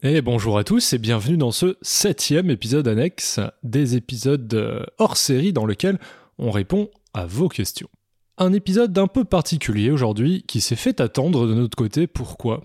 Et bonjour à tous et bienvenue dans ce septième épisode annexe des épisodes euh, hors série dans lequel on répond à vos questions. Un épisode d'un peu particulier aujourd'hui qui s'est fait attendre de notre côté. Pourquoi?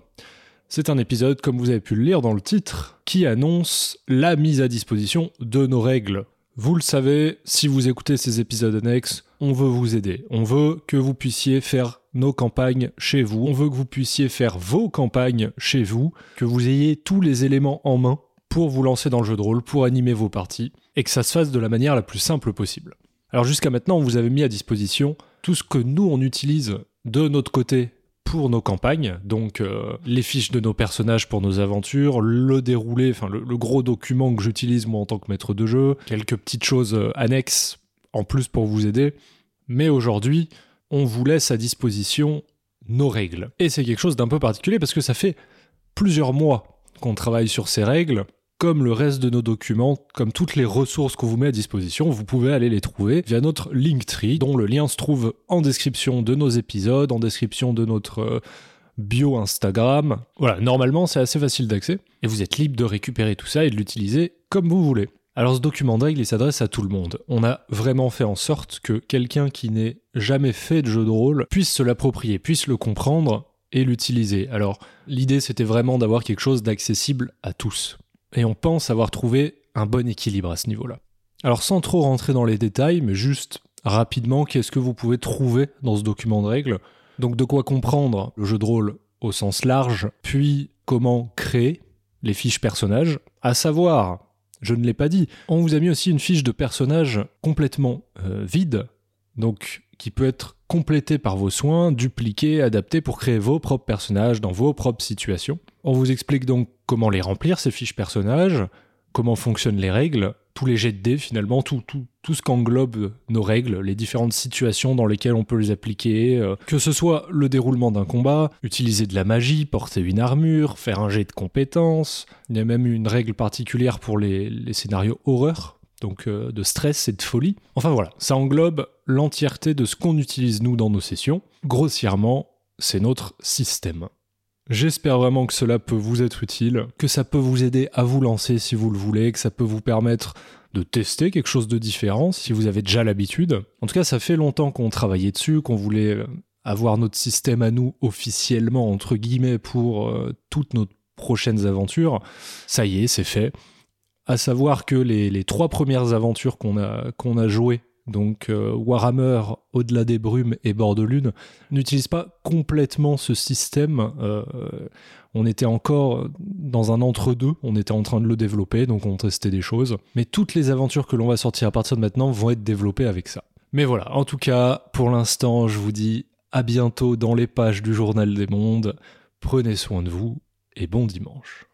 C'est un épisode, comme vous avez pu le lire dans le titre, qui annonce la mise à disposition de nos règles. Vous le savez, si vous écoutez ces épisodes annexes, on veut vous aider. On veut que vous puissiez faire nos campagnes chez vous. On veut que vous puissiez faire vos campagnes chez vous, que vous ayez tous les éléments en main pour vous lancer dans le jeu de rôle, pour animer vos parties, et que ça se fasse de la manière la plus simple possible. Alors jusqu'à maintenant, on vous avait mis à disposition tout ce que nous, on utilise de notre côté pour nos campagnes, donc euh, les fiches de nos personnages pour nos aventures, le déroulé, enfin le, gros document que j'utilise moi en tant que maître de jeu, quelques petites choses euh, annexes en plus pour vous aider. Mais aujourd'hui, on vous laisse à disposition nos règles. Et c'est quelque chose d'un peu particulier parce que ça fait plusieurs mois qu'on travaille sur ces règles. Comme le reste de nos documents, comme toutes les ressources qu'on vous met à disposition, vous pouvez aller les trouver via notre Linktree, dont le lien se trouve en description de nos épisodes, en description de notre euh, bio Instagram. Voilà, normalement c'est assez facile d'accès, et vous êtes libre de récupérer tout ça et de l'utiliser comme vous voulez. Alors ce document de règles, il s'adresse à tout le monde. On a vraiment fait en sorte que quelqu'un qui n'ait jamais fait de jeu de rôle puisse se l'approprier, puisse le comprendre et l'utiliser. Alors l'idée c'était vraiment d'avoir quelque chose d'accessible à tous. Et on pense avoir trouvé un bon équilibre à ce niveau-là. Alors sans trop rentrer dans les détails, mais juste rapidement, qu'est-ce que vous pouvez trouver dans ce document de règles? Donc de quoi comprendre le jeu de rôle au sens large, puis comment créer les fiches personnages, à savoir je ne l'ai pas dit. On vous a mis aussi une fiche de personnage complètement euh, vide, donc qui peut être complétée par vos soins, dupliquée, adaptée pour créer vos propres personnages dans vos propres situations. On vous explique donc comment les remplir, ces fiches personnages, comment fonctionnent les règles, tous les jets de dés finalement, tout, tout, tout ce qu'englobent nos règles, les différentes situations dans lesquelles on peut les appliquer, euh, que ce soit le déroulement d'un combat, utiliser de la magie, porter une armure, faire un jet de compétences, il y a même une règle particulière pour les, les scénarios horreur, donc euh, de stress et de folie. Enfin voilà, ça englobe l'entièreté de ce qu'on utilise nous dans nos sessions. Grossièrement, c'est notre système. J'espère vraiment que cela peut vous être utile, que ça peut vous aider à vous lancer si vous le voulez, que ça peut vous permettre de tester quelque chose de différent si vous avez déjà l'habitude. En tout cas, ça fait longtemps qu'on travaillait dessus, qu'on voulait euh, avoir notre système à nous officiellement, entre guillemets, pour euh, toutes nos prochaines aventures. Ça y est, c'est fait. À savoir que les, trois premières aventures qu'on a, qu'on a jouées donc euh, Warhammer, Au-delà des brumes et Bord de n'utilise pas complètement ce système. Euh, on était encore dans un entre-deux, on était en train de le développer, donc on testait des choses. Mais toutes les aventures que l'on va sortir à partir de maintenant vont être développées avec ça. Mais voilà, en tout cas, pour l'instant, je vous dis à bientôt dans les pages du Journal des Mondes. Prenez soin de vous et bon dimanche.